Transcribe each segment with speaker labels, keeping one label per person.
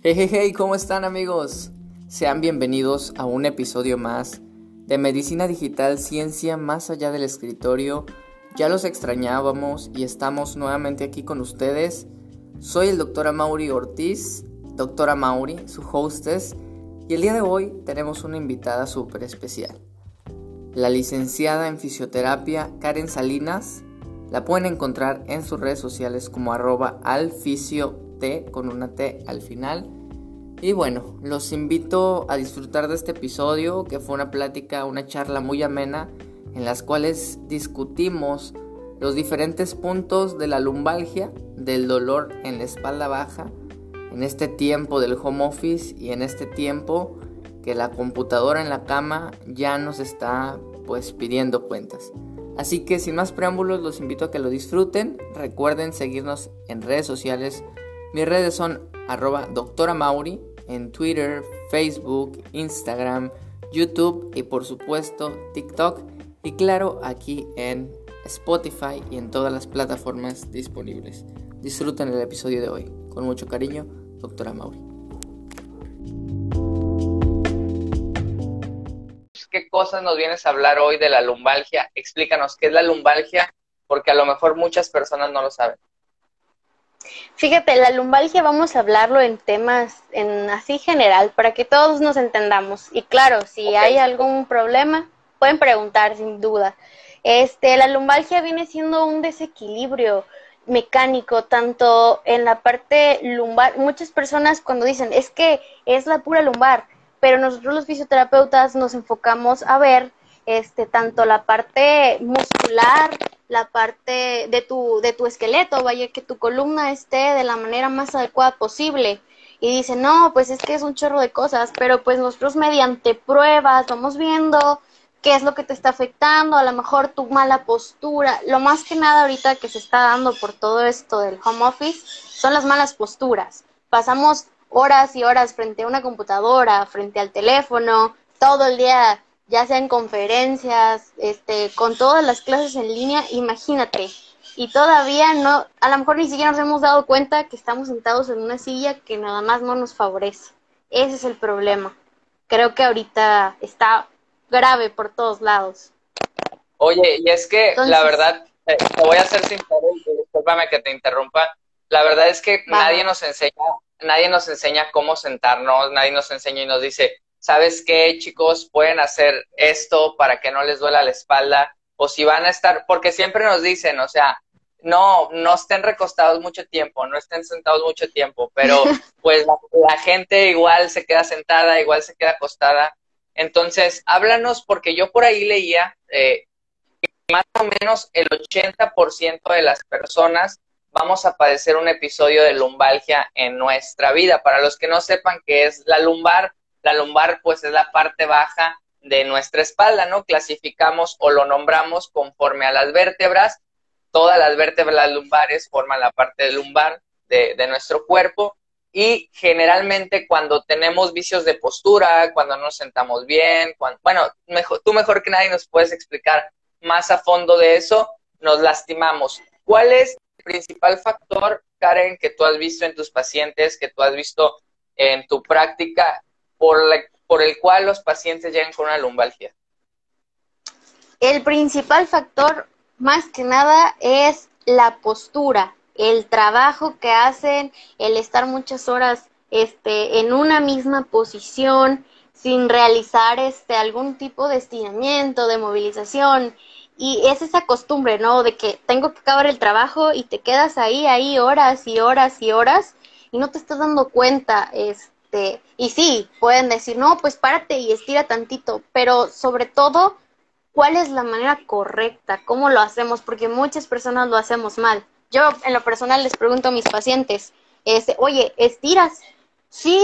Speaker 1: Hey, hey, hey, ¿cómo están amigos? Sean bienvenidos a un episodio más de Medicina Digital, Ciencia más allá del escritorio. Ya los extrañábamos y estamos nuevamente aquí con ustedes. Soy el doctor Amaury Ortiz, doctora Mauri, su hostess, y el día de hoy tenemos una invitada súper especial. La licenciada en fisioterapia Karen Salinas. La pueden encontrar en sus redes sociales como arroba alficio T con una T al final. Y bueno, los invito a disfrutar de este episodio que fue una plática, una charla muy amena en las cuales discutimos los diferentes puntos de la lumbalgia, del dolor en la espalda baja, en este tiempo del home office y en este tiempo que la computadora en la cama ya nos está pues pidiendo cuentas. Así que sin más preámbulos los invito a que lo disfruten. Recuerden seguirnos en redes sociales mis redes son arroba doctora Mauri en Twitter, Facebook, Instagram, YouTube y por supuesto TikTok y claro aquí en Spotify y en todas las plataformas disponibles. Disfruten el episodio de hoy. Con mucho cariño, doctora Mauri. ¿Qué cosas nos vienes a hablar hoy de la lumbalgia? Explícanos qué es la lumbalgia, porque a lo mejor muchas personas no lo saben.
Speaker 2: Fíjate, la lumbalgia vamos a hablarlo en temas en así general para que todos nos entendamos. Y claro, si hay algún problema, pueden preguntar sin duda. Este, la lumbalgia viene siendo un desequilibrio mecánico tanto en la parte lumbar. Muchas personas cuando dicen, "Es que es la pura lumbar", pero nosotros los fisioterapeutas nos enfocamos a ver este tanto la parte muscular la parte de tu, de tu esqueleto, vaya que tu columna esté de la manera más adecuada posible. Y dice, no, pues es que es un chorro de cosas, pero pues nosotros mediante pruebas vamos viendo qué es lo que te está afectando, a lo mejor tu mala postura. Lo más que nada ahorita que se está dando por todo esto del home office son las malas posturas. Pasamos horas y horas frente a una computadora, frente al teléfono, todo el día ya sea en conferencias, este, con todas las clases en línea, imagínate. Y todavía no, a lo mejor ni siquiera nos hemos dado cuenta que estamos sentados en una silla que nada más no nos favorece. Ese es el problema. Creo que ahorita está grave por todos lados.
Speaker 1: Oye, y es que la verdad, eh, te voy a hacer sincero, discúlpame que te interrumpa. La verdad es que nadie nos enseña, nadie nos enseña cómo sentarnos, nadie nos enseña y nos dice, ¿sabes qué, chicos? Pueden hacer esto para que no les duela la espalda. O si van a estar, porque siempre nos dicen, o sea, no, no estén recostados mucho tiempo, no estén sentados mucho tiempo, pero pues la, gente igual se queda sentada, igual se queda acostada. Entonces, háblanos, porque yo por ahí leía eh, que más o menos el 80% de las personas vamos a padecer un episodio de lumbalgia en nuestra vida. Para los que no sepan qué es la lumbar, la lumbar pues es la parte baja de nuestra espalda, ¿no? Clasificamos o lo nombramos conforme a las vértebras. Todas las vértebras lumbares forman la parte lumbar de, nuestro cuerpo y generalmente cuando tenemos vicios de postura, cuando nos sentamos bien, bueno, tú mejor que nadie nos puedes explicar más a fondo de eso, nos lastimamos. ¿Cuál es el principal factor, Karen, que tú has visto en tus pacientes, que tú has visto en tu práctica por, por el cual los pacientes llegan con una lumbalgia?
Speaker 2: El principal factor, más que nada, es la postura, el trabajo que hacen, el estar muchas horas este, en una misma posición, sin realizar este, algún tipo de estiramiento, de movilización. Y es esa costumbre, ¿no? De que tengo que acabar el trabajo y te quedas ahí, ahí horas y horas y horas y no te estás dando cuenta, es, este, y sí, pueden decir, no, pues párate y estira tantito, pero sobre todo, ¿cuál es la manera correcta? ¿Cómo lo hacemos? Porque muchas personas lo hacemos mal. Yo en lo personal les pregunto a mis pacientes, este, oye, ¿estiras? Sí,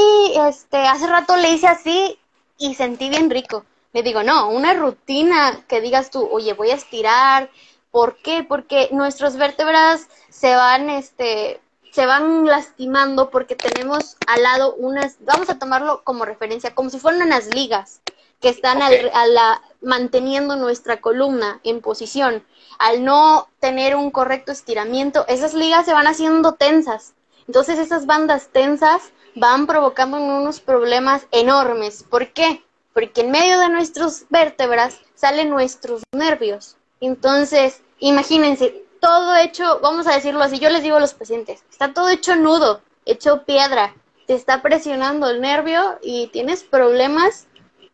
Speaker 2: este, hace rato le hice así y sentí bien rico. Le digo, no, una rutina que digas tú, oye, voy a estirar. ¿Por qué? Porque nuestras vértebras se van, este, se van lastimando porque tenemos al lado unas, vamos a tomarlo como referencia, como si fueran unas ligas que están al, a la, manteniendo nuestra columna en posición. Al no tener un correcto estiramiento, esas ligas se van haciendo tensas. Entonces esas bandas tensas van provocando unos problemas enormes. ¿Por qué? Porque en medio de nuestras vértebras salen nuestros nervios. Entonces, imagínense, todo hecho, vamos a decirlo así, yo les digo a los pacientes, está todo hecho nudo, hecho piedra, te está presionando el nervio y tienes problemas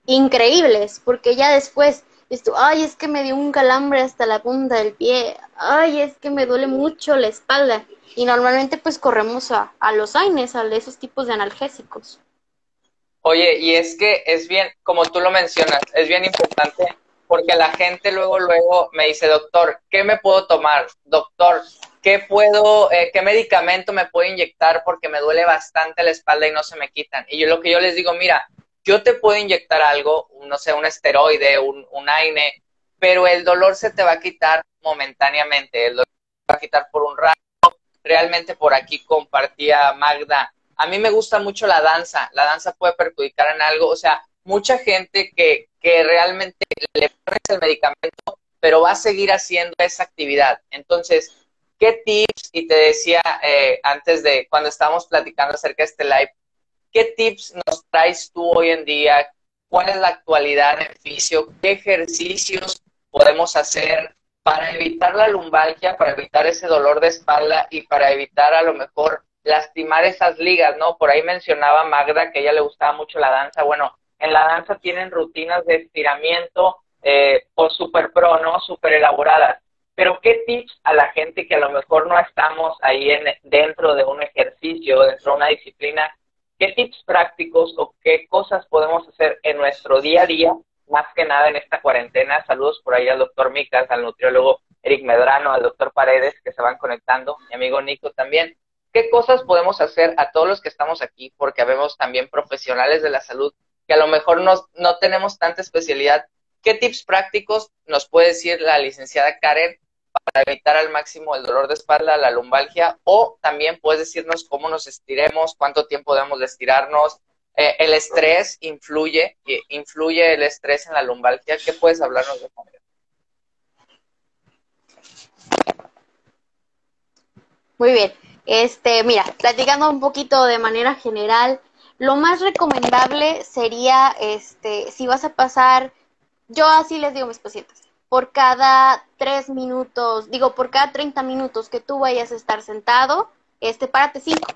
Speaker 2: increíbles, porque ya después, esto, ay, es que me dio un calambre hasta la punta del pie, ay, es que me duele mucho la espalda. Y normalmente pues corremos a, a los AINES, a esos tipos de analgésicos.
Speaker 1: Oye, y es que es bien, como tú lo mencionas, es bien importante porque la gente luego, luego me dice, doctor, ¿qué me puedo tomar? Doctor, ¿qué puedo, eh, qué medicamento me puedo inyectar porque me duele bastante la espalda y no se me quitan? Y yo lo que yo les digo, mira, yo te puedo inyectar algo, no sé, un esteroide, un, un AINE, pero el dolor se te va a quitar momentáneamente, el dolor se va a quitar por un rato. Realmente por aquí compartía Magda, a mí me gusta mucho la danza, la danza puede perjudicar en algo, o sea, mucha gente que, que realmente le pones el medicamento, pero va a seguir haciendo esa actividad. Entonces, ¿qué tips? Y te decía eh, antes de cuando estábamos platicando acerca de este live, ¿qué tips nos traes tú hoy en día? ¿Cuál es la actualidad de fisio? ¿Qué ejercicios podemos hacer para evitar la lumbalgia, para evitar ese dolor de espalda y para evitar a lo mejor lastimar esas ligas, ¿no? Por ahí mencionaba Magda que a ella le gustaba mucho la danza. Bueno, en la danza tienen rutinas de estiramiento eh, o super pro, ¿no? Super elaboradas. Pero ¿qué tips a la gente que a lo mejor no estamos ahí en, dentro de un ejercicio, dentro de una disciplina? ¿Qué tips prácticos o qué cosas podemos hacer en nuestro día a día, más que nada en esta cuarentena? Saludos por ahí al doctor Micas, al nutriólogo Eric Medrano, al doctor Paredes, que se van conectando, mi amigo Nico también. ¿Qué cosas podemos hacer a todos los que estamos aquí? Porque vemos también profesionales de la salud que a lo mejor no, no tenemos tanta especialidad. ¿Qué tips prácticos nos puede decir la licenciada Karen para evitar al máximo el dolor de espalda, la lumbalgia? O también puedes decirnos cómo nos estiremos, cuánto tiempo debemos de estirarnos. Eh, el estrés influye, influye el estrés en la lumbalgia. ¿Qué puedes hablarnos de eso?
Speaker 2: Muy bien. Este, mira, platicando un poquito de manera general, lo más recomendable sería, este, si vas a pasar, yo así les digo a mis pacientes, por cada tres minutos, digo, por cada 30 minutos que tú vayas a estar sentado, este, párate cinco.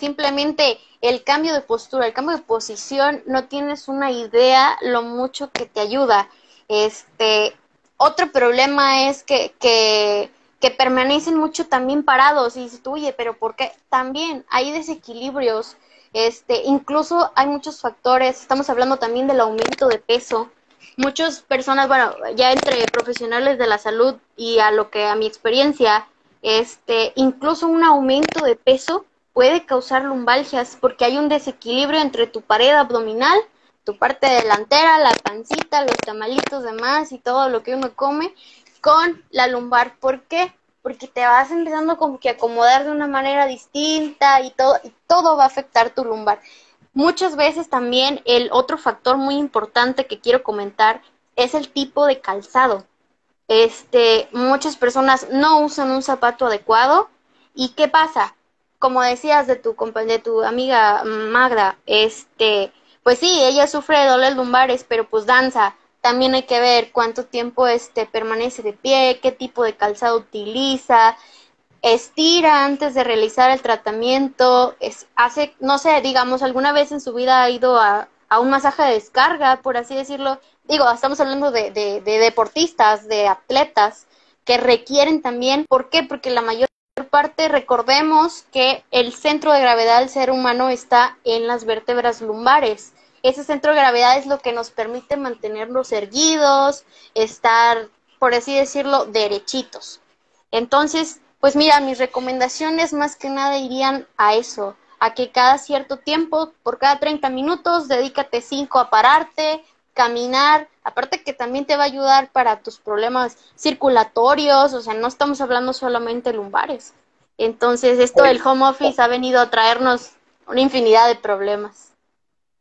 Speaker 2: Simplemente el cambio de postura, el cambio de posición, no tienes una idea lo mucho que te ayuda. Este, otro problema es que, que, que permanecen mucho también parados y dices oye, pero ¿por qué? También hay desequilibrios este, incluso hay muchos factores, estamos hablando también del aumento de peso. Muchas personas, bueno, ya entre profesionales de la salud y a lo que a mi experiencia, este, incluso un aumento de peso puede causar lumbalgias porque hay un desequilibrio entre tu pared abdominal, tu parte delantera, la pancita, los tamalitos de más y todo lo que uno come con la lumbar. ¿Por qué? Porque te vas empezando como que a acomodar de una manera distinta y todo, y todo va a afectar tu lumbar. Muchas veces también el otro factor muy importante que quiero comentar es el tipo de calzado. Este, muchas personas no usan un zapato adecuado y ¿qué pasa? Como decías de tu de tu amiga Magda, este, pues sí, ella sufre de dolores lumbares, pero pues danza, también hay que ver cuánto tiempo este permanece de pie, qué tipo de calzado utiliza, estira antes de realizar el tratamiento, es, hace, no sé, digamos, alguna vez en su vida ha ido a, a un masaje de descarga, por así decirlo. Digo, estamos hablando de, de, de deportistas, de atletas que requieren también, ¿por qué? Porque la mayor parte, recordemos que el centro de gravedad del ser humano está en las vértebras lumbares ese centro de gravedad es lo que nos permite mantenernos erguidos, estar, por así decirlo, derechitos. Entonces, pues mira, mis recomendaciones más que nada irían a eso, a que cada cierto tiempo, por cada 30 minutos, dedícate 5 a pararte, caminar, aparte que también te va a ayudar para tus problemas circulatorios, o sea, no estamos hablando solamente lumbares. Entonces, esto del home office ha venido a traernos una infinidad de problemas.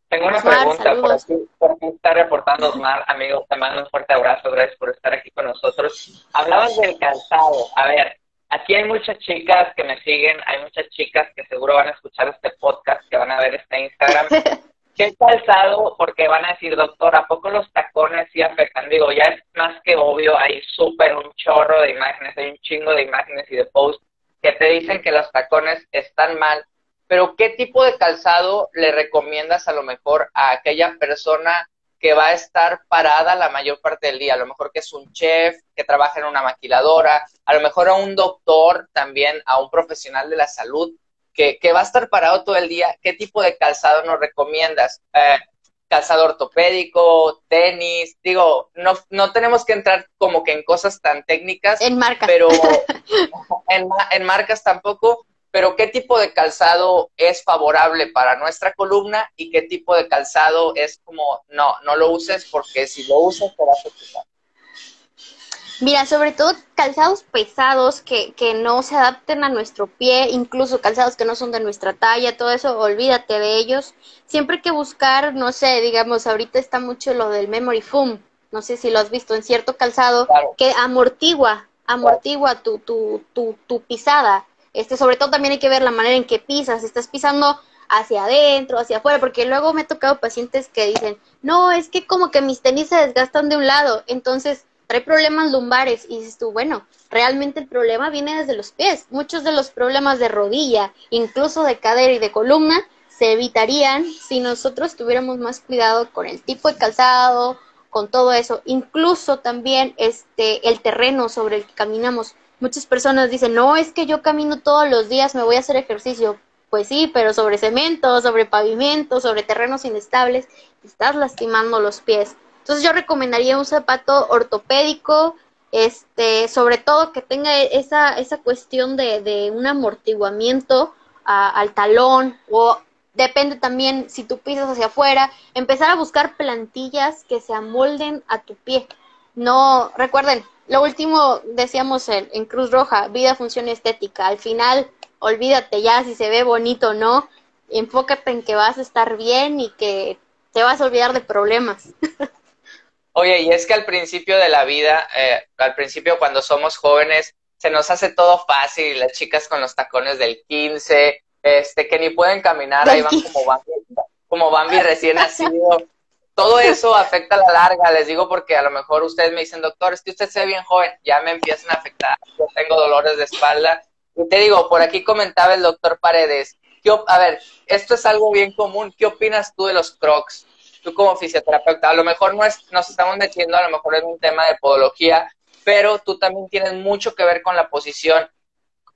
Speaker 1: Tengo una pregunta, por aquí, por está reportando Osmar, amigos, te mando un fuerte abrazo, gracias por estar aquí con nosotros. Hablabas del calzado, a ver, aquí hay muchas chicas que me siguen, hay muchas chicas que seguro van a escuchar este podcast, que van a ver este Instagram. ¿Qué calzado? Porque van a decir, doctor, ¿a poco los tacones sí afectan? Digo, ya es más que obvio, hay súper un chorro de imágenes, hay un chingo de imágenes y de posts que te dicen que los tacones están mal, pero ¿qué tipo de calzado le recomiendas a lo mejor a aquella persona que va a estar parada la mayor parte del día? A lo mejor que es un chef, que trabaja en una maquiladora, a lo mejor a un doctor también, a un profesional de la salud, que, que va a estar parado todo el día. ¿Qué tipo de calzado nos recomiendas? Eh, calzado ortopédico, tenis, digo, no, no tenemos que entrar como que en cosas tan técnicas.
Speaker 2: En marcas.
Speaker 1: Pero en, en marcas tampoco, pero qué tipo de calzado es favorable para nuestra columna y qué tipo de calzado es como, no, no lo uses porque si lo usas te vas a quitar.
Speaker 2: Mira, sobre todo calzados pesados que, que no se adapten a nuestro pie, incluso calzados que no son de nuestra talla, todo eso, olvídate de ellos. Siempre hay que buscar, no sé, digamos, ahorita está mucho lo del memory foam, no sé si lo has visto en cierto calzado, que amortigua, amortigua tu, tu, tu, tu pisada. Este, sobre todo también hay que ver la manera en que pisas, estás pisando hacia adentro, hacia afuera, porque luego me he tocado pacientes que dicen, no, es que como que mis tenis se desgastan de un lado, entonces trae problemas lumbares y dices tú, bueno, realmente el problema viene desde los pies. Muchos de los problemas de rodilla, incluso de cadera y de columna, se evitarían si nosotros tuviéramos más cuidado con el tipo de calzado, con todo eso, incluso también este el terreno sobre el que caminamos. Muchas personas dicen, "No, es que yo camino todos los días, me voy a hacer ejercicio." Pues sí, pero sobre cemento, sobre pavimento, sobre terrenos inestables, estás lastimando los pies. Entonces yo recomendaría un zapato ortopédico, este, sobre todo que tenga esa, esa cuestión de, de un amortiguamiento al talón o depende también si tú pisas hacia afuera, empezar a buscar plantillas que se amolden a tu pie. No, recuerden, lo último decíamos en, en Cruz Roja, vida, función estética. Al final, olvídate ya si se ve bonito o no, enfócate en que vas a estar bien y que te vas a olvidar de problemas.
Speaker 1: Oye, y es que al principio de la vida, eh, al principio cuando somos jóvenes, se nos hace todo fácil, las chicas con los tacones del 15, este, que ni pueden caminar, ahí van como Bambi, como Bambi recién nacido. Todo eso afecta a la larga, les digo porque a lo mejor ustedes me dicen, doctor, es que usted se ve bien joven, ya me empiezan a afectar, yo tengo dolores de espalda. Y te digo, por aquí comentaba el doctor Paredes, a ver, esto es algo bien común, ¿qué opinas tú de los crocs? tú como fisioterapeuta, a lo mejor no es, nos estamos metiendo a lo mejor en un tema de podología, pero tú también tienes mucho que ver con la posición.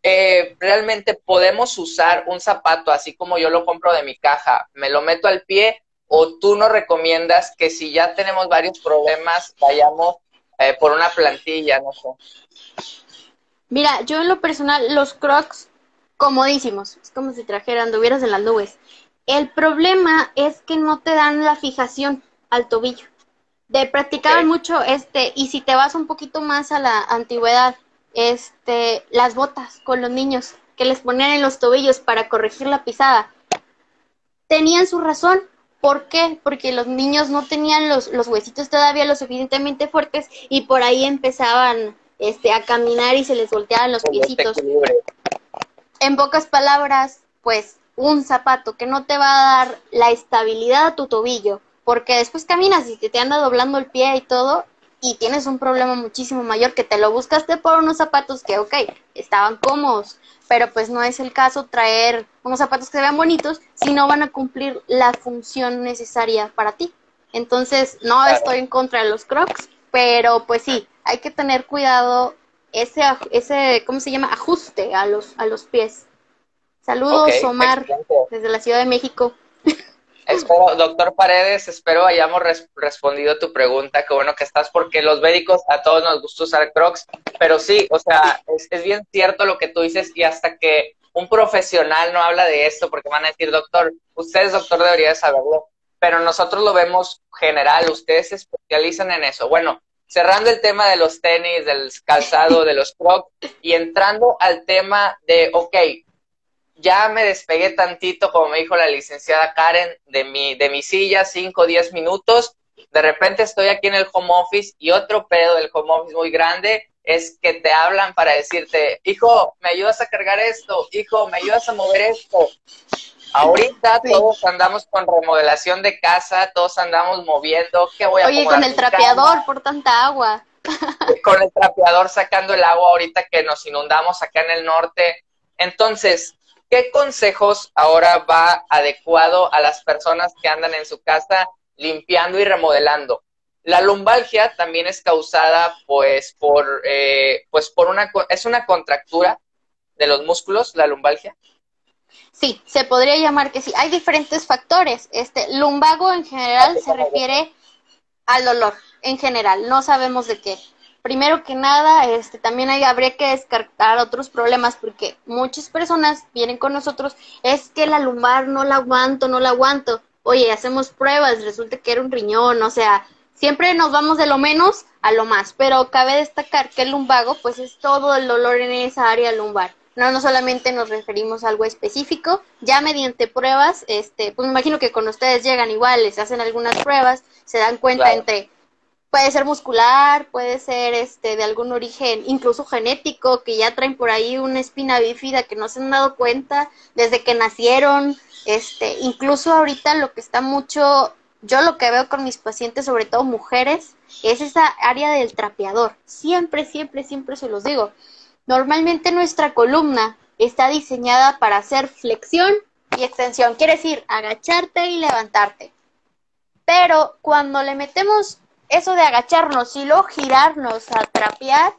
Speaker 1: Eh, realmente podemos usar un zapato así como yo lo compro de mi caja, me lo meto al pie o tú nos recomiendas que si ya tenemos varios problemas vayamos eh, por una plantilla, no sé.
Speaker 2: Mira, yo en lo personal los crocs comodísimos, es como si trajeran, anduvieras en las nubes. El problema es que no te dan la fijación al tobillo. De practicar mucho este, y si te vas un poquito más a la antigüedad, este, las botas con los niños que les ponían en los tobillos para corregir la pisada, tenían su razón. ¿Por qué? Porque los niños no tenían los, los huesitos todavía lo suficientemente fuertes y por ahí empezaban este, a caminar y se les volteaban los piecitos. En pocas palabras, pues un zapato que no te va a dar la estabilidad a tu tobillo, porque después caminas y te anda doblando el pie y todo, y tienes un problema muchísimo mayor que te lo buscaste por unos zapatos que, ok, estaban cómodos, pero pues no es el caso traer unos zapatos que se vean bonitos si no van a cumplir la función necesaria para ti. Entonces, no estoy en contra de los crocs, pero pues sí, hay que tener cuidado ese, ese ¿cómo se llama? Ajuste a los, a los pies. Saludos, Omar, desde la Ciudad de México.
Speaker 1: Espero, doctor Paredes, espero hayamos respondido tu pregunta. Qué bueno que estás, porque los médicos a todos nos gusta usar Crocs, pero sí, o sea, es, es bien cierto lo que tú dices y hasta que un profesional no habla de esto, porque van a decir, doctor, usted es doctor, debería saberlo, pero nosotros lo vemos general, ustedes se especializan en eso. Bueno, cerrando el tema de los tenis, del calzado, de los Crocs y entrando al tema de, ok, ya me despegué tantito, como me dijo la licenciada Karen, de mi, de mi silla, 5 o 10 minutos. De repente estoy aquí en el home office y otro pedo del home office muy grande es que te hablan para decirte, hijo, ¿me ayudas a cargar esto? Hijo, ¿me ayudas a mover esto? Ahorita todos andamos con remodelación de casa, todos andamos moviendo, ¿qué voy a
Speaker 2: Oye, con el trapeador por tanta agua.
Speaker 1: Con el trapeador sacando el agua ahorita que nos inundamos acá en el norte. Entonces, ¿qué consejos ahora va adecuado a las personas que andan en su casa limpiando y remodelando? La lumbalgia también es causada, pues, por, eh, pues, por una, es una contractura de los músculos, la lumbalgia.
Speaker 2: Sí, se podría llamar que sí. Hay diferentes factores. Este lumbago en general se refiere al dolor, en general. No sabemos de qué. Primero que nada, este, también hay, habría que descartar otros problemas porque muchas personas vienen con nosotros, es que la lumbar no la aguanto, no la aguanto. Oye, hacemos pruebas, resulta que era un riñón, o sea, siempre nos vamos de lo menos a lo más, pero cabe destacar que el lumbago pues es todo el dolor en esa área lumbar. No, no solamente nos referimos a algo específico, ya mediante pruebas, este, pues me imagino que con ustedes llegan igual, les hacen algunas pruebas, se dan cuenta entre puede ser muscular, puede ser este de algún origen incluso genético, que ya traen por ahí una espina bífida que no se han dado cuenta desde que nacieron, este, incluso ahorita lo que está mucho, yo lo que veo con mis pacientes, sobre todo mujeres, es esa área del trapeador. Siempre, siempre, siempre se los digo. Normalmente nuestra columna está diseñada para hacer flexión y extensión, quiere decir agacharte y levantarte. Pero cuando le metemos eso de agacharnos y luego girarnos a trapear,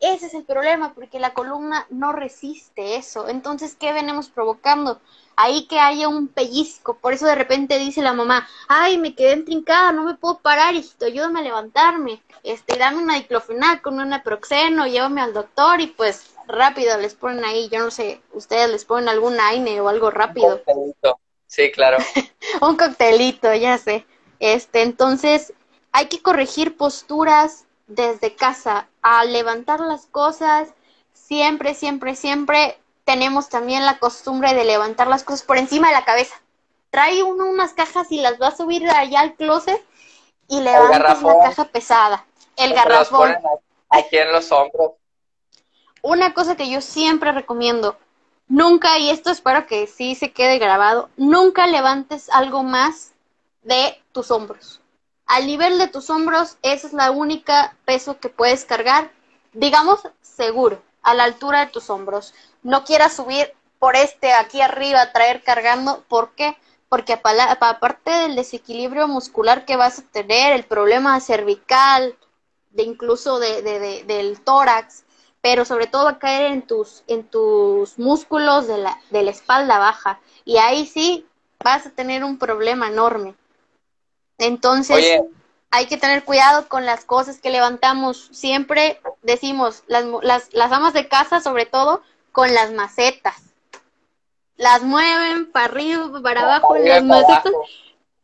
Speaker 2: ese es el problema, porque la columna no resiste eso. Entonces, ¿qué venimos provocando? Ahí que haya un pellizco. Por eso de repente dice la mamá, ay, me quedé entrincada, no me puedo parar, hijito, ayúdame a levantarme. Este, dame una diclofenac con un naproxeno, llévame al doctor y pues rápido les ponen ahí, yo no sé, ustedes les ponen algún aine o algo rápido.
Speaker 1: Un Sí, claro.
Speaker 2: un coctelito, ya sé. Este, entonces, hay que corregir posturas desde casa, a levantar las cosas, siempre, siempre, siempre tenemos también la costumbre de levantar las cosas por encima de la cabeza. Trae uno unas cajas y las va a subir allá al closet y levantas la caja pesada. El garrafón.
Speaker 1: Aquí en los hombros.
Speaker 2: Una cosa que yo siempre recomiendo, nunca, y esto espero que sí se quede grabado, nunca levantes algo más de tus hombros al nivel de tus hombros, esa es la única peso que puedes cargar, digamos, seguro, a la altura de tus hombros. No quieras subir por este aquí arriba, traer cargando, ¿por qué? Porque aparte del desequilibrio muscular que vas a tener, el problema cervical, de incluso de, del tórax, pero sobre todo va a caer en tus, en tus músculos de la, de la espalda baja. Y ahí sí vas a tener un problema enorme. Entonces, hay que tener cuidado con las cosas que levantamos. Siempre decimos, las, las, las amas de casa, sobre todo, con las macetas. Las mueven para arriba, para abajo, las macetas.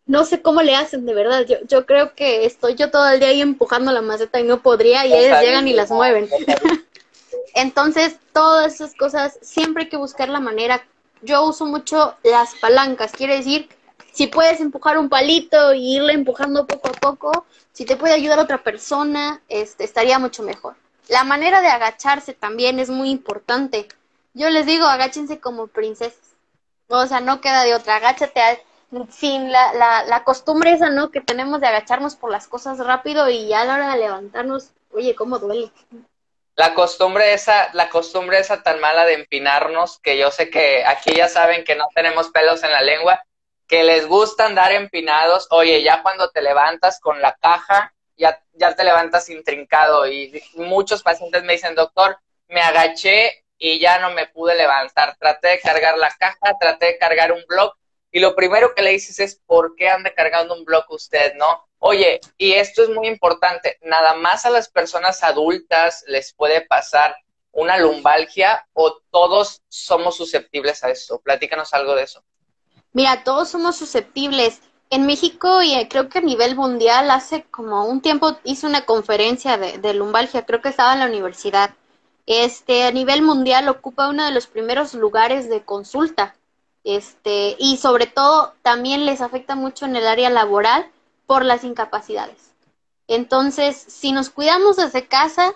Speaker 2: No sé cómo le hacen, de verdad. Yo, yo creo que estoy yo todo el día ahí empujando la maceta y no podría, y ellas llegan y las mueven. Entonces, todas esas cosas, siempre hay que buscar la manera. Yo uso mucho las palancas, quiere decir si puedes empujar un palito y irle empujando poco a poco, si te puede ayudar otra persona, este, estaría mucho mejor. La manera de agacharse también es muy importante. Yo les digo, agáchense como princesas. O sea, no queda de otra. Agáchate sin la, la, la costumbre esa, ¿no? Que tenemos de agacharnos por las cosas rápido y ya a la hora de levantarnos, oye, cómo duele.
Speaker 1: La costumbre esa, la costumbre esa tan mala de empinarnos, que yo sé que aquí ya saben que no tenemos pelos en la lengua, que les gusta andar empinados, oye, ya cuando te levantas con la caja, ya, ya te levantas intrincado y muchos pacientes me dicen, doctor, me agaché y ya no me pude levantar, traté de cargar la caja, traté de cargar un bloque y lo primero que le dices es, ¿por qué anda cargando un bloque usted, no? Oye, y esto es muy importante, nada más a las personas adultas les puede pasar una lumbalgia o todos somos susceptibles a esto. Platícanos algo de eso.
Speaker 2: Mira, todos somos susceptibles. En México y eh, creo que a nivel mundial hace como un tiempo hice una conferencia de, de, lumbalgia, creo que estaba en la universidad. Este, a nivel mundial ocupa uno de los primeros lugares de consulta. Este, y sobre todo también les afecta mucho en el área laboral por las incapacidades. Entonces, si nos cuidamos desde casa,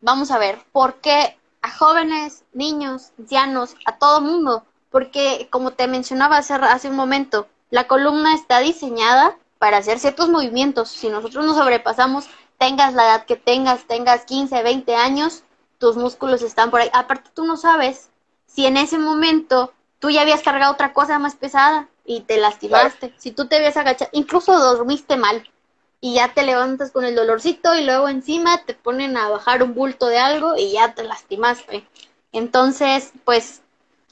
Speaker 2: vamos a ver, ¿por qué a jóvenes, niños, ancianos, a todo mundo? Porque, como te mencionaba hace, hace un momento, la columna está diseñada para hacer ciertos movimientos. Si nosotros nos sobrepasamos, tengas la edad que tengas, tengas 15, 20 años, tus músculos están por ahí. Aparte, tú no sabes si en ese momento tú ya habías cargado otra cosa más pesada y te lastimaste. Si tú te habías agachado, incluso dormiste mal y ya te levantas con el dolorcito y luego encima te ponen a bajar un bulto de algo y ya te lastimaste. Entonces, pues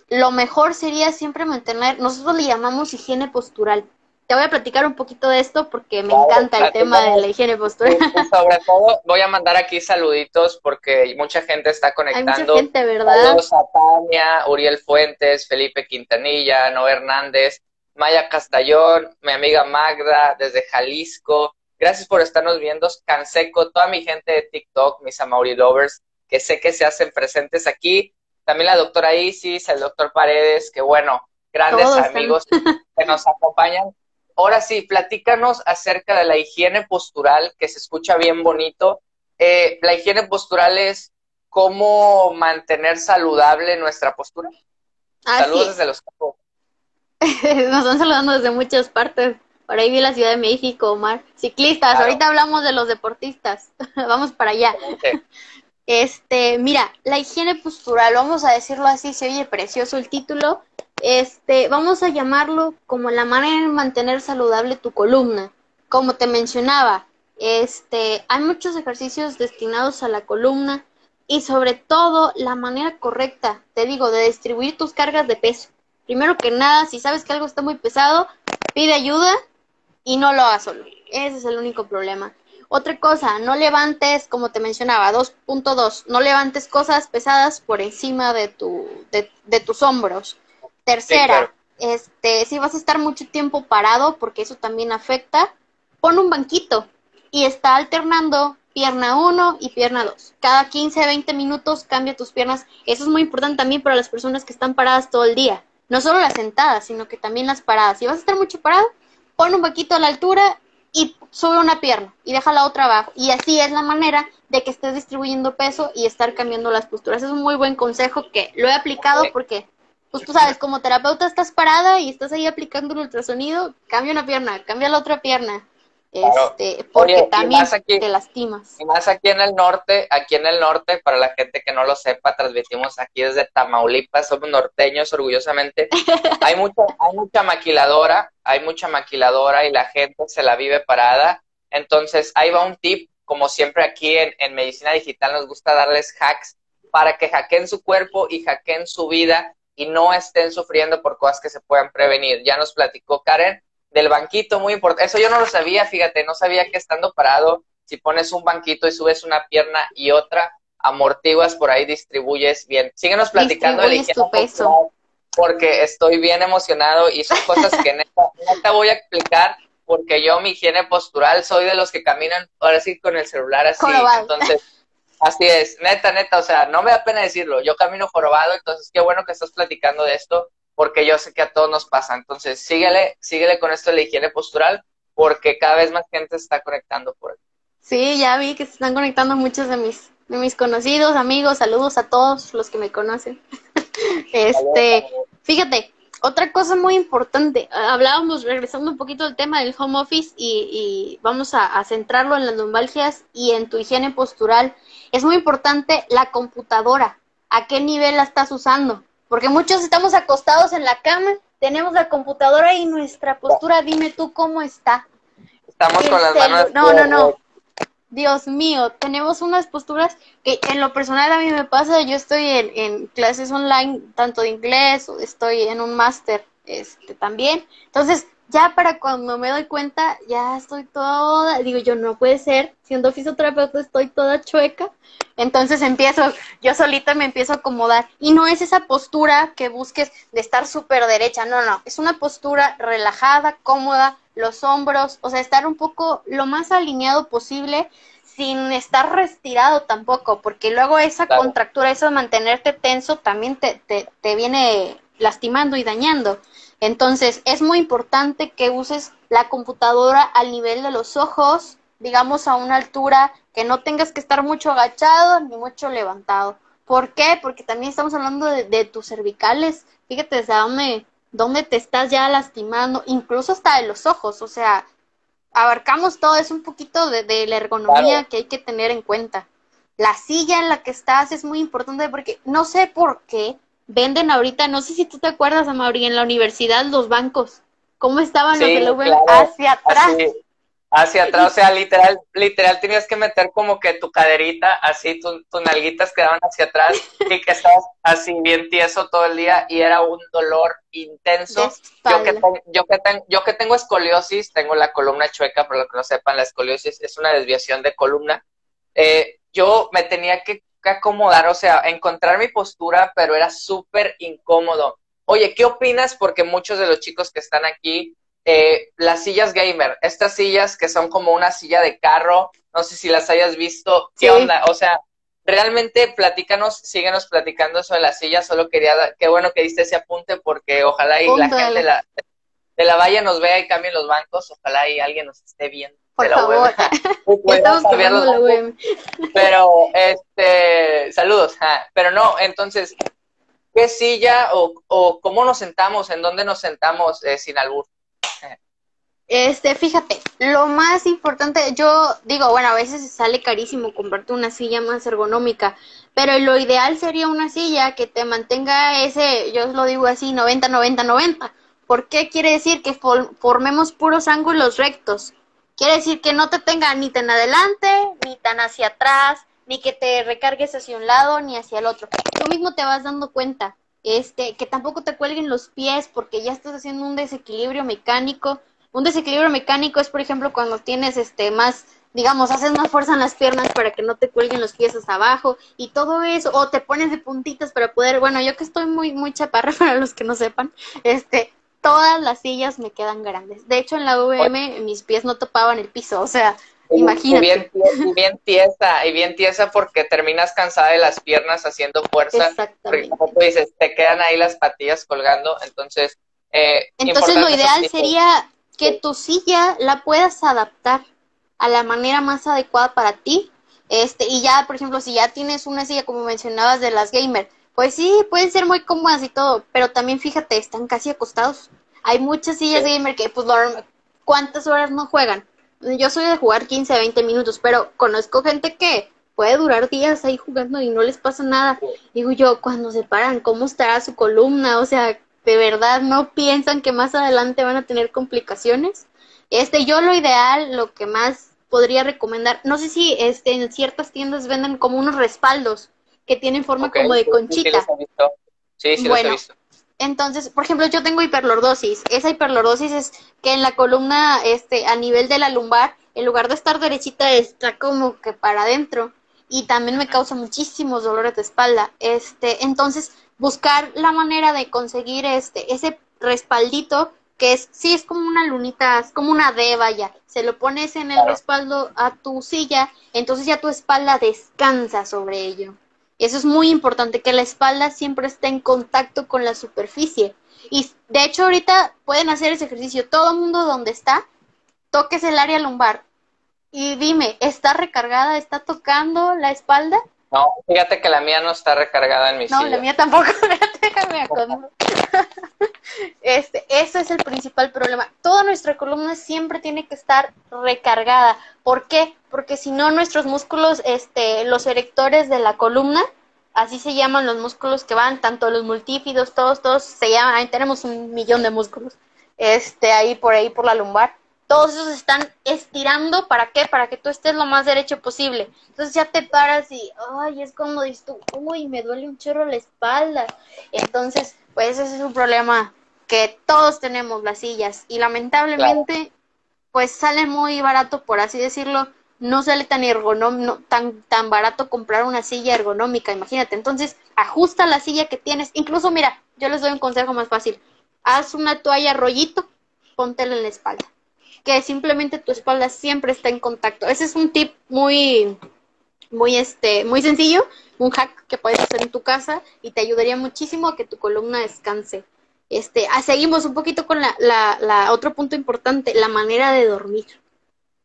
Speaker 2: lo mejor sería siempre mantener, nosotros le llamamos higiene postural. Te voy a platicar un poquito de esto porque me encanta el tema de la higiene postural.
Speaker 1: Sobre todo voy a mandar aquí saluditos porque mucha gente está conectando.
Speaker 2: Hay mucha gente, ¿verdad?
Speaker 1: Saludos a Tania, Uriel Fuentes, Felipe Quintanilla, Noé Hernández, Maya Castellón, mi amiga Magda desde Jalisco. Gracias por estarnos viendo. Canseco, toda mi gente de TikTok, mis Amauri Lovers, que sé que se hacen presentes aquí. También la doctora Isis, el doctor Paredes, que bueno, grandes amigos que nos acompañan ahora sí, platícanos acerca de la higiene postural, que se escucha bien bonito. Eh, la higiene postural es cómo mantener saludable nuestra postura. Saludos desde los campos.
Speaker 2: Nos están saludando desde muchas partes. Por ahí vi la Ciudad de México, Omar. Ciclistas, ahorita hablamos de los deportistas. vamos para allá. Este, mira, la higiene postural, vamos a decirlo así, se oye precioso el título, este, vamos a llamarlo como la manera de mantener saludable tu columna. Como te mencionaba, este, hay muchos ejercicios destinados a la columna y sobre todo la manera correcta, te digo, de distribuir tus cargas de peso. Primero que nada, si sabes que algo está muy pesado, pide ayuda y no lo hagas solo. Ese es el único problema. Otra cosa, no levantes, como te mencionaba, 2.2, no levantes cosas pesadas por encima de, tu, de tus hombros. Tercera, este, si vas a estar mucho tiempo parado, porque eso también afecta, pon un banquito y está alternando pierna 1 y pierna 2. Cada 15, 20 minutos cambia tus piernas. Eso es muy importante también para las personas que están paradas todo el día. No solo las sentadas, sino que también las paradas. Si vas a estar mucho parado, pon un banquito a la altura sube una pierna y deja la otra abajo. Y así es la manera de que estés distribuyendo peso y estar cambiando las posturas. Es un muy buen consejo que lo he aplicado porque pues tú sabes, como terapeuta estás parada y estás ahí aplicando el ultrasonido, cambia una pierna, cambia la otra pierna. Este, porque también te lastimas.
Speaker 1: Y más aquí en el norte, aquí en el norte, para la gente que no lo sepa, transmitimos aquí desde Tamaulipas, somos norteños orgullosamente. hay mucha, hay mucha maquiladora, hay mucha maquiladora y la gente se la vive parada. Entonces, ahí va un tip, como siempre aquí en, en medicina digital nos gusta darles hacks para que hackeen su cuerpo y hackeen su vida y no estén sufriendo por cosas que se puedan prevenir. Ya nos platicó Karen del banquito, muy importante. Eso yo no lo sabía, fíjate, no sabía que estando parado, si pones un banquito y subes una pierna y otra, amortiguas por ahí, distribuyes bien. Síguenos platicando de
Speaker 2: tu peso.
Speaker 1: Porque estoy bien emocionado y son cosas que neta, neta voy a explicar porque yo mi higiene postural soy de los que caminan ahora sí con el celular así. Entonces, Así es, neta, neta, o sea, no me da pena decirlo, yo camino jorobado, entonces qué bueno que estás platicando de esto, porque yo sé que a todos nos pasa, entonces síguele, síguele con esto de la higiene postural, porque cada vez más gente se está conectando por él.
Speaker 2: Sí, ya vi que se están conectando muchos de mis, de mis conocidos, amigos, saludos a todos los que me conocen. este, fíjate, otra cosa muy importante, hablábamos, regresando un poquito al tema del home office y, y vamos a, a, centrarlo en las lumbalgias y en tu higiene postural es muy importante la computadora, a qué nivel la estás usando, porque muchos estamos acostados en la cama, tenemos la computadora y nuestra postura, dime tú cómo está.
Speaker 1: Estamos con las manos.
Speaker 2: No, no, no. Dios mío, tenemos unas posturas que en lo personal a mí me pasa, yo estoy en, en clases online, tanto de inglés, estoy en un máster este, también. Entonces, ya para cuando me doy cuenta, ya estoy toda, digo yo, no puede ser, siendo fisioterapeuta estoy toda chueca, entonces empiezo, yo solita me empiezo a acomodar. Y no es esa postura que busques de estar súper derecha, no, no, es una postura relajada, cómoda, los hombros, o sea, estar un poco lo más alineado posible sin estar retirado tampoco, porque luego esa contractura, eso de mantenerte tenso también te, te, te viene lastimando y dañando. Entonces, es muy importante que uses la computadora al nivel de los ojos, digamos, a una altura que no tengas que estar mucho agachado ni mucho levantado. ¿Por qué? Porque también estamos hablando de, tus cervicales. Fíjate dónde te estás ya lastimando, incluso hasta de los ojos. O sea, abarcamos todo, es un poquito de, la ergonomía que hay que tener en cuenta. La silla en la que estás es muy importante porque no sé por qué venden ahorita, no sé si tú te acuerdas, Amaury, en la universidad los bancos, cómo estaban los de hacia atrás.
Speaker 1: hacia atrás, o sea, literal, literal tenías que meter como que tu caderita, así, tus nalguitas quedaban hacia atrás y que estabas así bien tieso todo el día y era un dolor intenso. Yo que, yo, que yo que tengo escoliosis, tengo la columna chueca, por lo que no sepan, la escoliosis es una desviación de columna. Eh, yo me tenía que acomodar, o sea, encontrar mi postura, pero era súper incómodo. Oye, ¿qué opinas? Porque muchos de los chicos que están aquí eh, las sillas gamer, estas sillas que son como una silla de carro, no sé si las hayas visto, ¿qué onda? O sea, realmente platícanos, síguenos platicando eso de las sillas, solo quería, qué bueno que diste ese apunte porque ojalá y la gente de la, de la valla nos vea y cambien los bancos, ojalá y alguien nos esté viendo.
Speaker 2: Por favor.
Speaker 1: Estamos la Pero, este, saludos. Pero no, entonces, ¿qué silla o, o cómo nos sentamos? ¿En dónde nos sentamos eh, sin albur?
Speaker 2: Este, fíjate, lo más importante, yo digo, bueno, a veces sale carísimo comprarte una silla más ergonómica, pero lo ideal sería una silla que te mantenga ese, yo lo digo así, 90, 90, 90. ¿Por qué quiere decir que formemos puros ángulos rectos? Quiere decir que no te tenga ni tan adelante, ni tan hacia atrás, ni que te recargues hacia un lado, ni hacia el otro. Tú mismo te vas dando cuenta este, que tampoco te cuelguen los pies porque ya estás haciendo un desequilibrio mecánico. Un desequilibrio mecánico es, por ejemplo, cuando tienes este más, digamos, haces más fuerza en las piernas para que no te cuelguen los pies hasta abajo y todo eso, o te pones de puntitas para poder, bueno, yo que estoy muy, muy chaparra para los que no sepan, este, todas las sillas me quedan grandes. De hecho, en la VM mis pies no topaban el piso, o sea, Imagínate.
Speaker 1: Y bien, tiesa, y bien tiesa porque terminas cansada de las piernas haciendo fuerza. Exactamente. Porque como dices, te quedan ahí las patillas colgando, entonces...
Speaker 2: Eh, entonces lo ideal sería que tu silla la puedas adaptar a la manera más adecuada para ti. Este, y ya, por ejemplo, si ya tienes una silla, como mencionabas, de las gamer, pues sí, pueden ser muy cómodas y todo, pero también fíjate, están casi acostados. Hay muchas sillas gamer que, pues, ¿cuántas horas no juegan? yo soy de jugar 15 a 20 minutos, pero conozco gente que puede durar días ahí jugando y no les pasa nada. Digo yo, cuando se paran, ¿cómo estará su columna? O sea, ¿de verdad no piensan que más adelante van a tener complicaciones? Este, yo lo ideal, lo que más podría recomendar, no sé si este, en ciertas tiendas venden como unos respaldos que tienen forma como de conchita.
Speaker 1: Sí, sí, sí bueno, visto.
Speaker 2: Entonces, por ejemplo, yo tengo hiperlordosis. Esa hiperlordosis es que en la columna, este, a nivel de la lumbar, en lugar de estar derechita, está como que para adentro. Y también me causa muchísimos dolores de espalda. Este, entonces, buscar la manera de conseguir este, ese respaldito, que es, sí, es como una lunita, es como una D, vaya. Se lo pones en el respaldo a tu silla, entonces ya tu espalda descansa sobre ello. Eso es muy importante, que la espalda siempre esté en contacto con la superficie. Y de hecho ahorita pueden hacer ese ejercicio. Todo el mundo donde está, toques el área lumbar. Y dime, ¿está recargada? ¿Está tocando la espalda?
Speaker 1: No, fíjate que la mía no está recargada en mi
Speaker 2: No, la mía tampoco. Déjame este, ese es el principal problema. Toda nuestra columna siempre tiene que estar recargada. ¿Por qué? Porque si no, nuestros músculos, este, los erectores de la columna, así se llaman los músculos que van, tanto los multífidos, todos, todos se llaman, ahí tenemos un millón de músculos, este, ahí por ahí por la lumbar todos esos están estirando, ¿para qué? Para que tú estés lo más derecho posible. Entonces ya te paras y, ay, es como dices tú, uy, me duele un chorro la espalda. Entonces, pues ese es un problema que todos tenemos las sillas y lamentablemente, pues sale muy barato, por así decirlo, no sale tan ergonómico, tan, tan barato comprar una silla ergonómica, imagínate. Entonces, ajusta la silla que tienes. Incluso, mira, yo les doy un consejo más fácil. Haz una toalla rollito, póntela en la espalda que simplemente tu espalda siempre está en contacto. Ese es un tip muy, muy, este, muy sencillo, un hack que puedes hacer en tu casa y te ayudaría muchísimo a que tu columna descanse. Este, ah, seguimos un poquito con la, la, la, otro punto importante, la manera de dormir.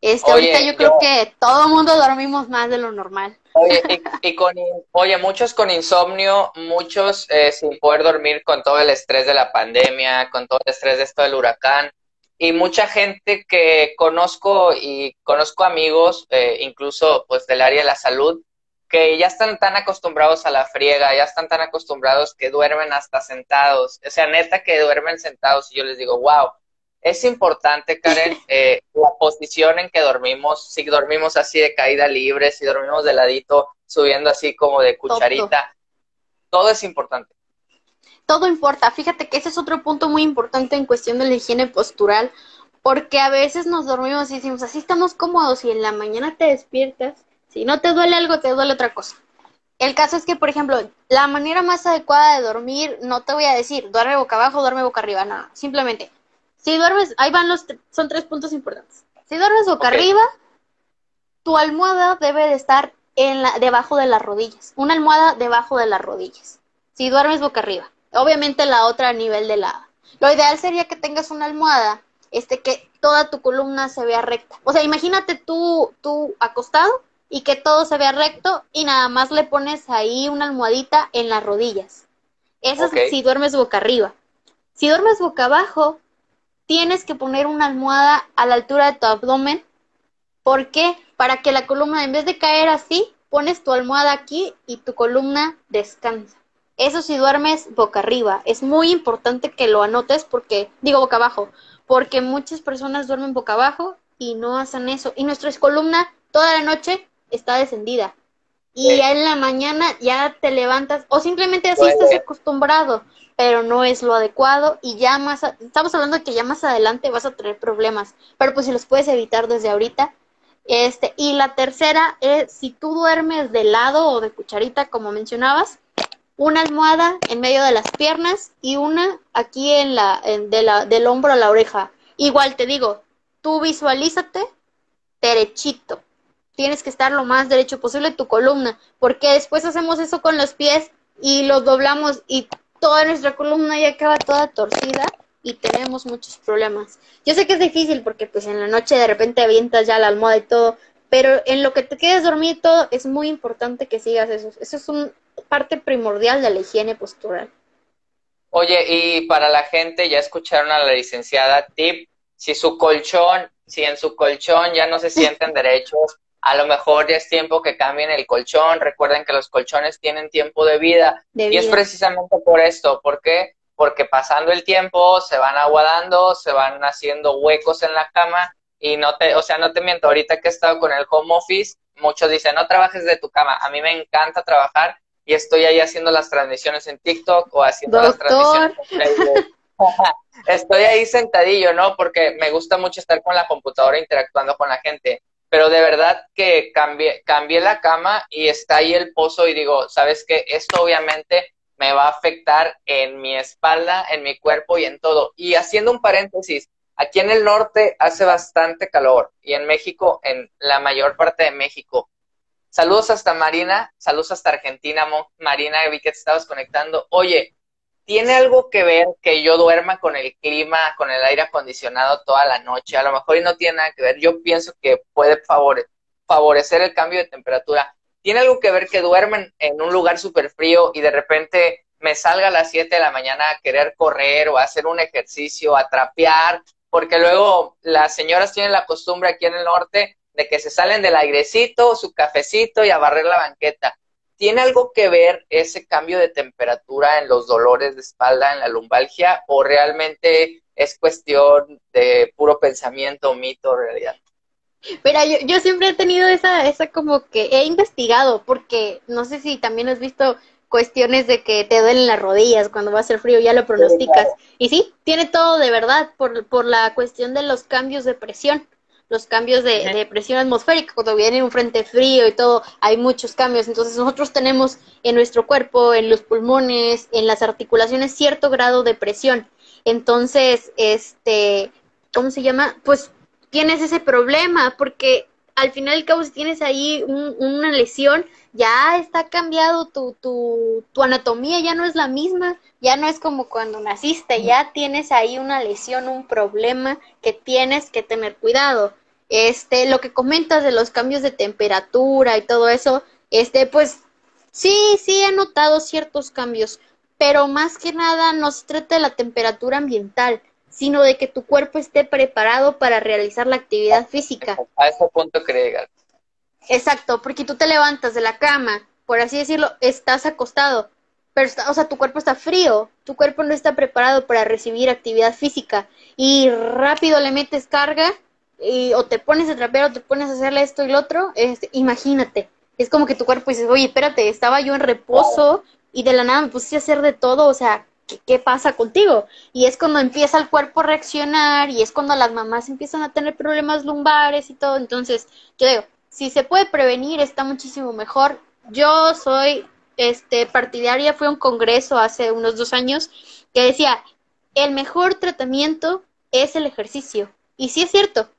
Speaker 2: Este, ahorita yo creo que todo el mundo dormimos más de lo normal.
Speaker 1: Oye, y, con, oye, muchos con insomnio, muchos eh, sin poder dormir con todo el estrés de la pandemia, con todo el estrés de esto del huracán, y mucha gente que conozco y conozco amigos, eh, incluso pues del área de la salud, que ya están tan acostumbrados a la friega, ya están tan acostumbrados que duermen hasta sentados, o sea, neta que duermen sentados y yo les digo, wow, es importante, Karen, eh, la posición en que dormimos, si dormimos así de caída libre, si dormimos de ladito, subiendo así como de cucharita, todo, es importante.
Speaker 2: Todo importa. Fíjate que ese es otro punto muy importante en cuestión de la higiene postural, porque a veces nos dormimos y decimos, así estamos cómodos y en la mañana te despiertas, si no te duele algo, te duele otra cosa. El caso es que, por ejemplo, la manera más adecuada de dormir, no te voy a decir, duerme boca abajo, duerme boca arriba, no, simplemente si duermes, ahí van los, son tres puntos importantes. Si duermes boca arriba, tu almohada debe de estar en la, debajo de las rodillas. Una almohada debajo de las rodillas. Si duermes boca arriba. Obviamente la otra a nivel de lado. Lo ideal sería que tengas una almohada, este, que toda tu columna se vea recta. O sea, imagínate tú, tú acostado y que todo se vea recto y nada más le pones ahí una almohadita en las rodillas. Eso es si duermes boca arriba. Si duermes boca abajo, tienes que poner una almohada a la altura de tu abdomen. ¿Por qué? Para que la columna, en vez de caer así, pones tu almohada aquí y tu columna descansa. Eso si duermes boca arriba. Es muy importante que lo anotes porque, digo boca abajo, porque muchas personas duermen boca abajo y no hacen eso. Y nuestra columna toda la noche está descendida. Y ya en la mañana ya te levantas o simplemente así estás acostumbrado pero no es lo adecuado y ya más, estamos hablando de que ya más adelante vas a tener problemas, pero pues si los puedes evitar desde ahorita. Este, y la tercera es si tú duermes de lado o de cucharita, como mencionabas, una almohada en medio de las piernas y una aquí en la, de la del hombro a la oreja. Igual te digo, tú visualízate derechito. Tienes que estar lo más derecho posible tu columna, porque después hacemos eso con los pies y los doblamos y toda nuestra columna ya acaba toda torcida y tenemos muchos problemas. Yo sé que es difícil porque pues en la noche de repente avientas ya la almohada y todo, pero en lo que te quedes dormido todo es muy importante que sigas eso. Eso es una parte primordial de la higiene postural.
Speaker 1: Oye, y para la gente, ya escucharon a la licenciada, tip, si su colchón, si en su colchón ya no se sienten derechos, a lo mejor ya es tiempo que cambien el colchón. Recuerden que los colchones tienen tiempo de vida. Y es precisamente por esto. ¿Por qué? Porque pasando el tiempo se van aguadando, se van haciendo huecos en la cama y no te, o sea, no te miento, ahorita que he estado con el home office, muchos dicen, no trabajes de tu cama. A mí me encanta trabajar y estoy ahí haciendo las transmisiones en TikTok o haciendo las transmisiones en Facebook. estoy ahí sentadillo, ¿no? Porque me gusta mucho estar con la computadora interactuando con la gente pero de verdad que cambié, cambié la cama y está ahí el pozo y digo, ¿sabes qué? Esto obviamente me va a afectar en mi espalda, en mi cuerpo y en todo. Y haciendo un paréntesis, aquí en el norte hace bastante calor y en México, en la mayor parte de México. Saludos hasta Marina, saludos hasta Argentina, Marina, vi que te estabas conectando. Oye, ¿Tiene algo que ver que yo duerma con el clima, con el aire acondicionado toda la noche? A lo mejor y no tiene nada que ver. Yo pienso que puede favorecer el cambio de temperatura. ¿Tiene algo que ver que duermen en un lugar súper frío y de repente me salga a las 7 de la mañana a querer correr o hacer un ejercicio, a trapear? Porque luego las señoras tienen la costumbre aquí en el norte de que se salen del airecito, su cafecito y a barrer la banqueta. ¿Tiene algo que ver ese cambio de temperatura en los dolores de espalda, en la lumbalgia, o realmente es cuestión de puro pensamiento, mito, realidad?
Speaker 2: Mira, yo, yo siempre he tenido esa, esa como que he investigado, porque no sé si también has visto cuestiones de que te duelen las rodillas cuando va a ser frío, ya lo pronosticas. Y sí, tiene todo de verdad por, por la cuestión de los cambios de presión los cambios de, presión atmosférica, cuando viene un frente frío y todo, hay muchos cambios. Entonces nosotros tenemos en nuestro cuerpo, en los pulmones, en las articulaciones, cierto grado de presión. Entonces, este, ¿cómo se llama? Pues tienes ese problema, porque al final y al cabo, si tienes ahí una lesión, ya está cambiado tu, tu, tu anatomía, ya no es la misma, ya no es como cuando naciste, ya tienes ahí una lesión, un problema que tienes que tener cuidado. Este, lo que comentas de los cambios de temperatura y todo eso, este, pues sí, sí he notado ciertos cambios, pero más que nada no se trata de la temperatura ambiental, sino de que tu cuerpo esté preparado para realizar la actividad física.
Speaker 1: A ese punto que
Speaker 2: Exacto, porque tú te levantas de la cama, por así decirlo, estás acostado, pero o sea, tu cuerpo está frío, tu cuerpo no está preparado para recibir actividad física y rápido le metes carga y, o te pones a trapear o te pones a hacerle esto y lo otro, este, imagínate, es como que tu cuerpo dice, oye, espérate, estaba yo en reposo y de la nada me puse a hacer de todo, o sea, ¿qué, ¿qué, pasa contigo? Y es cuando empieza el cuerpo a reaccionar y es cuando las mamás empiezan a tener problemas lumbares y todo, entonces, yo digo, si se puede prevenir está muchísimo mejor. Yo soy este partidaria, fue un congreso hace unos dos años que decía, el mejor tratamiento es el ejercicio. Y sí es cierto,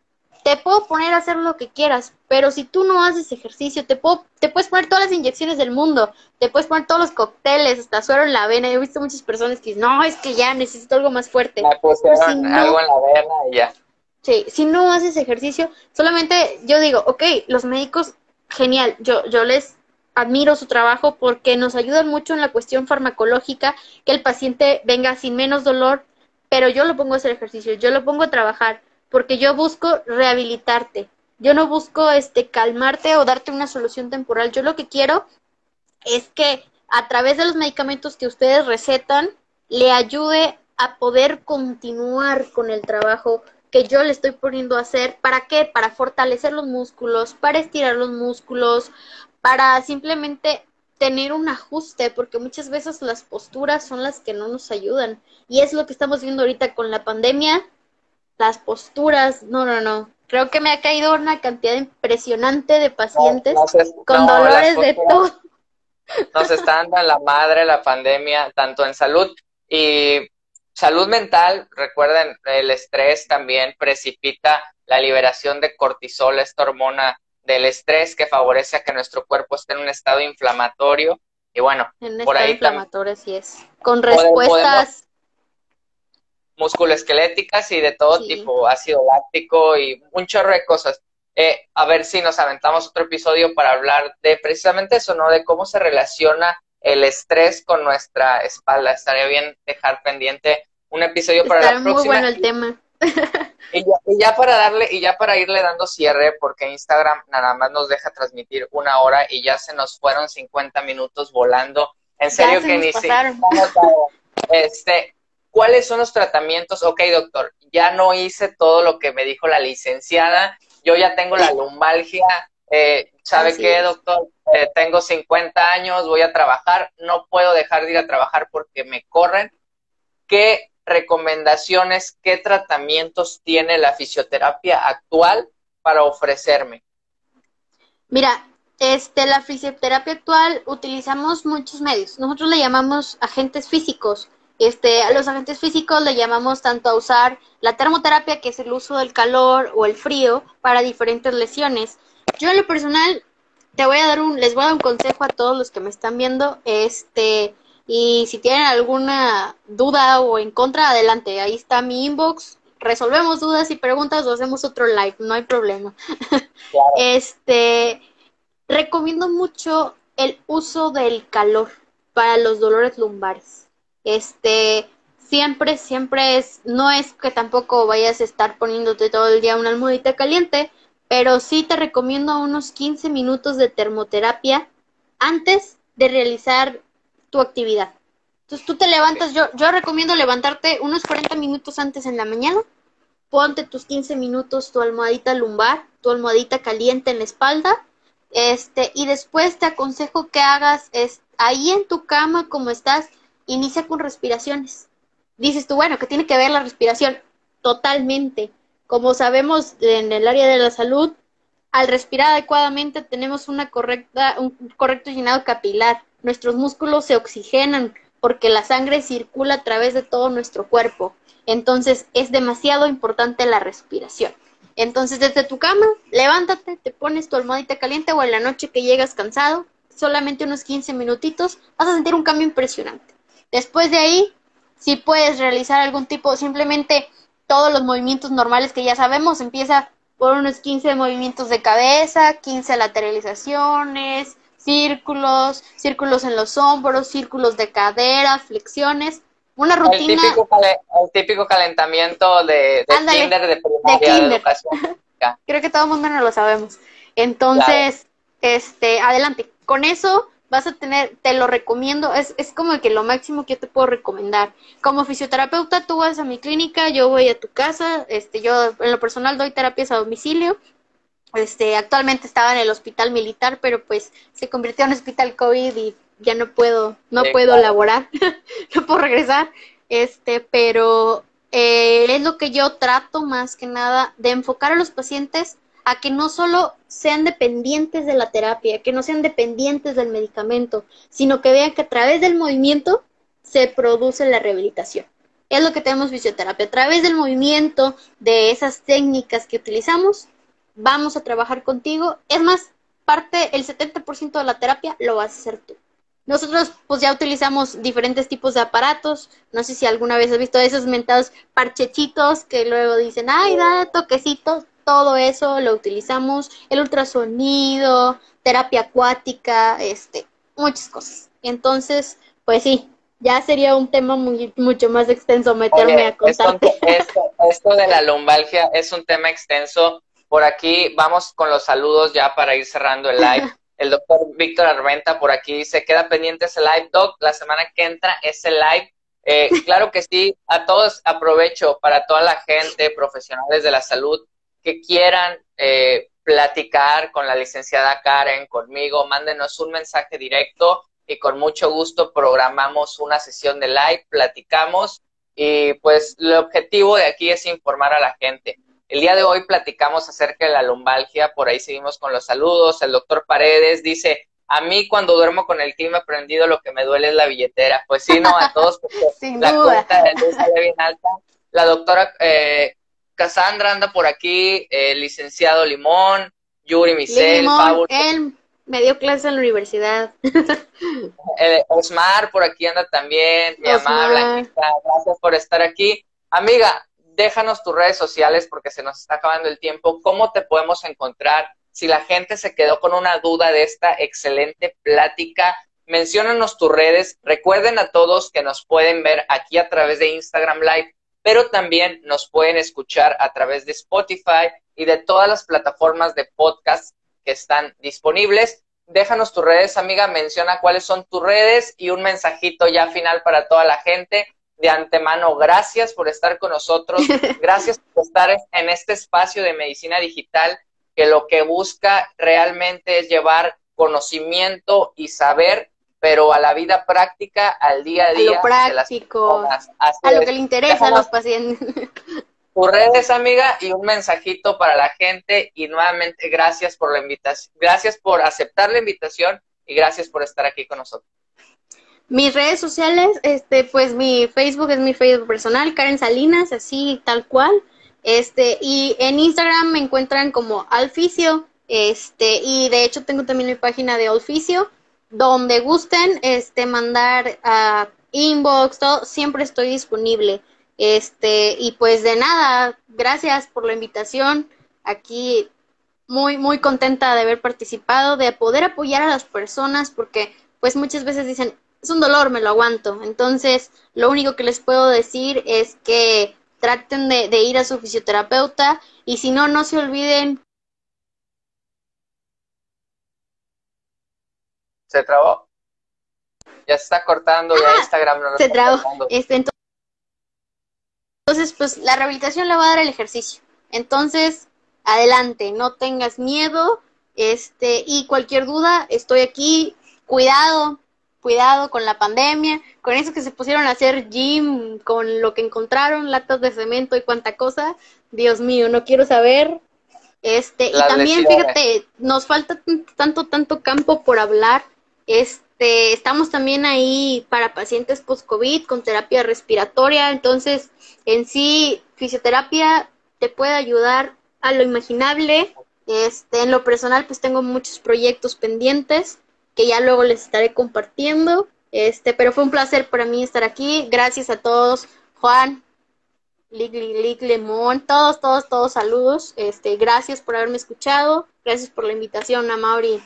Speaker 2: te puedo poner a hacer lo que quieras, pero si tú no haces ejercicio, te, puedo, te puedes poner todas las inyecciones del mundo, te puedes poner todos los cócteles, hasta suero en la vena. Yo he visto muchas personas que dicen, no, es que ya necesito algo más fuerte.
Speaker 1: algo en la vena y ya.
Speaker 2: Sí, si no haces ejercicio, solamente yo digo, ok, los médicos, genial, yo, yo les admiro su trabajo porque nos ayudan mucho en la cuestión farmacológica, que el paciente venga sin menos dolor, pero yo lo pongo a hacer ejercicio, yo lo pongo a trabajar, porque yo busco rehabilitarte, yo no busco este calmarte o darte una solución temporal, yo lo que quiero es que a través de los medicamentos que ustedes recetan le ayude a poder continuar con el trabajo que yo le estoy poniendo a hacer. ¿Para qué? Para fortalecer los músculos, para estirar los músculos, para simplemente tener un ajuste, porque muchas veces las posturas son las que no nos ayudan. Y es lo que estamos viendo ahorita con la pandemia. Las posturas, no, no, no. Creo que me ha caído una cantidad impresionante de pacientes con dolores de todo.
Speaker 1: Nos está dando en la madre la pandemia, tanto en salud y Salud mental, recuerden, el estrés también precipita la liberación de cortisol, esta hormona del estrés que favorece a que nuestro cuerpo esté en un estado inflamatorio. Y bueno,
Speaker 2: por ahí inflamatorio, sí es. Con respuestas
Speaker 1: musculoesqueléticas y de todo tipo, ácido láctico y un chorro de cosas. Eh, a ver si nos aventamos otro episodio para hablar de precisamente eso, ¿no? De cómo se relaciona el estrés con nuestra espalda. Estaría bien dejar pendiente un episodio para la próxima.
Speaker 2: muy bueno el tema.
Speaker 1: Y ya, para darle, y ya para irle dando cierre, porque Instagram nada más nos deja transmitir una hora y ya se nos fueron 50 minutos volando. En serio que ni siquiera. Este, ¿cuáles son los tratamientos? Ok, doctor, ya no hice todo lo que me dijo la licenciada, yo ya tengo la lumbalgia, eh, ¿sabe qué, doctor? Eh, tengo 50 años, voy a trabajar, no puedo dejar de ir a trabajar porque me corren. ¿Qué recomendaciones, qué tratamientos tiene la fisioterapia actual para ofrecerme?
Speaker 2: Mira, este, la fisioterapia actual utilizamos muchos medios. Nosotros le llamamos agentes físicos. Este, a los agentes físicos le llamamos tanto a usar la termoterapia, que es el uso del calor o el frío para diferentes lesiones. Yo en lo personal te voy a dar un, les voy a dar un consejo a todos los que me están viendo. Este, y si tienen alguna duda o en contra, adelante. Ahí está mi inbox. Resolvemos dudas y preguntas o hacemos otro live, no hay problema. Este, recomiendo mucho el uso del calor para los dolores lumbares. Este, siempre, siempre es, no es que tampoco vayas a estar poniéndote todo el día una almohadita caliente, pero sí te recomiendo unos 15 minutos de termoterapia antes de realizar tu actividad. Entonces tú te levantas, yo, yo recomiendo levantarte unos 40 minutos antes en la mañana, ponte tus 15 minutos tu almohadita lumbar, tu almohadita caliente en la espalda, este, y después te aconsejo que hagas es, ahí en tu cama como estás, inicia con respiraciones. Dices tú, bueno, ¿qué tiene que ver la respiración? Totalmente. Como sabemos en el área de la salud, al respirar adecuadamente tenemos una correcta, un correcto llenado capilar nuestros músculos se oxigenan porque la sangre circula a través de todo nuestro cuerpo. Entonces es demasiado importante la respiración. Entonces desde tu cama, levántate, te pones tu almohadita caliente o en la noche que llegas cansado, solamente unos 15 minutitos, vas a sentir un cambio impresionante. Después de ahí, si puedes realizar algún tipo, simplemente todos los movimientos normales que ya sabemos, empieza por unos 15 movimientos de cabeza, 15 lateralizaciones, círculos, círculos en los hombros, círculos de cadera, flexiones. Una rutina.
Speaker 1: El típico, calentamiento de, de kinder de primaria de, educación.
Speaker 2: Creo que todo el mundo no lo sabemos. Entonces, este, adelante. Con eso vas a tener, te lo recomiendo, es, es como que lo máximo que yo te puedo recomendar. Como fisioterapeuta, tú vas a mi clínica, yo voy a tu casa, este, yo en lo personal doy terapias a domicilio. Este, actualmente estaba en el hospital militar, pero pues se convirtió en hospital COVID y ya no puedo, no puedo laborar, no puedo regresar. Este, pero eh, es lo que yo trato más que nada de enfocar a los pacientes a que no solo sean dependientes de la terapia, que no sean dependientes del medicamento, sino que vean que a través del movimiento se produce la rehabilitación. Es lo que tenemos fisioterapia. A través del movimiento, de esas técnicas que utilizamos, vamos a trabajar contigo. Es más, parte, el 70% de la terapia lo vas a hacer tú. Nosotros pues ya utilizamos diferentes tipos de aparatos. No sé si alguna vez has visto esos mentados parchechitos que luego dicen, ay, da toquecitos todo eso lo utilizamos, el ultrasonido, terapia acuática, este, muchas cosas. Entonces, pues sí, ya sería un tema muy, mucho más extenso meterme a contarte.
Speaker 1: Esto, de la lumbalgia es un tema extenso. Por aquí vamos con los saludos ya para ir cerrando el live. El doctor Víctor Armenta por aquí dice, queda pendiente ese live, doc, la semana que entra ese live. Eh, claro que sí, a todos aprovecho para toda la gente, profesionales de la salud, que quieran eh, platicar con la licenciada Karen, conmigo, mándenos un mensaje directo y con mucho gusto programamos una sesión de live, platicamos y pues el objetivo de aquí es informar a la gente. El día de hoy platicamos acerca de la lumbalgia, por ahí seguimos con los saludos. El doctor Paredes dice, a mí cuando duermo con el clima prendido lo que me duele es la billetera. Pues sí, no, a todos
Speaker 2: Sin la cuenta
Speaker 1: de luz sale bien alta. La doctora eh, Cassandra anda por aquí, el licenciado Limón, Yuri Misel,
Speaker 2: Limón, él me dio clase en la universidad.
Speaker 1: Eh, Osmar por aquí anda también, mi amable gracias por estar aquí. Amiga, déjanos tus redes sociales porque se nos está acabando el tiempo. ¿Cómo te podemos encontrar? Si la gente se quedó con una duda de esta excelente plática, menciónanos tus redes. Recuerden a todos que nos pueden ver aquí a través de Instagram Live pero también nos pueden escuchar a través de Spotify y de todas las plataformas de podcast que están disponibles. Déjanos tus redes, amiga, menciona cuáles son tus redes y un mensajito ya final para toda la gente. De antemano, gracias por estar con nosotros, gracias por estar en este espacio de medicina digital que lo que busca realmente es llevar conocimiento y saber pero a la vida práctica, al día a día.
Speaker 2: A lo práctico, a lo que le interesa a los pacientes.
Speaker 1: Tus redes, amiga, y un mensajito para la gente. Y nuevamente, gracias por la invitación, gracias por aceptar la invitación y gracias por estar aquí con nosotros.
Speaker 2: Mis redes sociales, este, pues mi Facebook es mi Facebook personal, Karen Salinas, así tal cual. Este, y en Instagram me encuentran como Alficio, este, y de hecho tengo también mi página de Alficio donde gusten este mandar a inbox, todo, siempre estoy disponible. Este, y pues de nada, gracias por la invitación. Aquí muy muy contenta de haber participado, de poder apoyar a las personas porque pues muchas veces dicen, es un dolor, me lo aguanto. Entonces, lo único que les puedo decir es que traten de, de ir a su fisioterapeuta y si no, no se olviden
Speaker 1: Se trabó. Ya se está cortando, ya Instagram no
Speaker 2: Se trabó. Este, entonces, pues la rehabilitación la va a dar el ejercicio. Entonces, adelante, no tengas miedo. Este, y cualquier duda, estoy aquí. Cuidado, cuidado con la pandemia, con eso que se pusieron a hacer gym, con lo que encontraron, latas de cemento y cuánta cosa. Dios mío, no quiero saber. Este, y también, fíjate, nos falta tanto, tanto campo por hablar este, estamos también ahí para pacientes post-COVID con terapia respiratoria. Entonces, en sí, fisioterapia te puede ayudar a lo imaginable. Este, en lo personal, pues tengo muchos proyectos pendientes que ya luego les estaré compartiendo. Este, pero fue un placer para mí estar aquí. Gracias a todos. Juan. Lick, Lick, Lemón, todos, todos, todos saludos. Este, gracias por haberme escuchado. Gracias por la invitación a Mauri.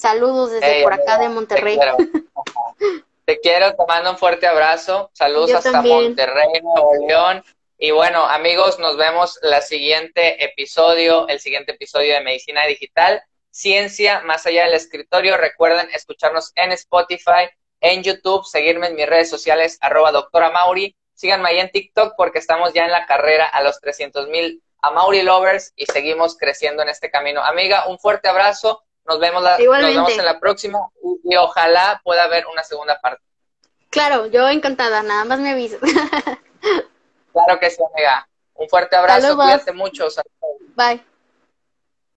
Speaker 2: Saludos desde por acá de Monterrey.
Speaker 1: Te quiero. te quiero, te mando un fuerte abrazo. Saludos hasta Monterrey, Nuevo León. Y bueno, amigos, nos vemos la siguiente episodio, el siguiente episodio de Medicina Digital, Ciencia más allá del escritorio. Recuerden escucharnos en Spotify, en YouTube, seguirme en mis redes sociales, arroba doctora Mauri. Síganme ahí en TikTok porque estamos ya en la carrera a los 300 mil a Mauri Lovers y seguimos creciendo en este camino. Amiga, un fuerte abrazo. Nos vemos, la, nos vemos en la próxima y, ojalá pueda haber una segunda parte.
Speaker 2: Claro, yo encantada, nada más me aviso.
Speaker 1: Claro que sí, amiga. Un fuerte abrazo, cuídate mucho.
Speaker 2: Bye.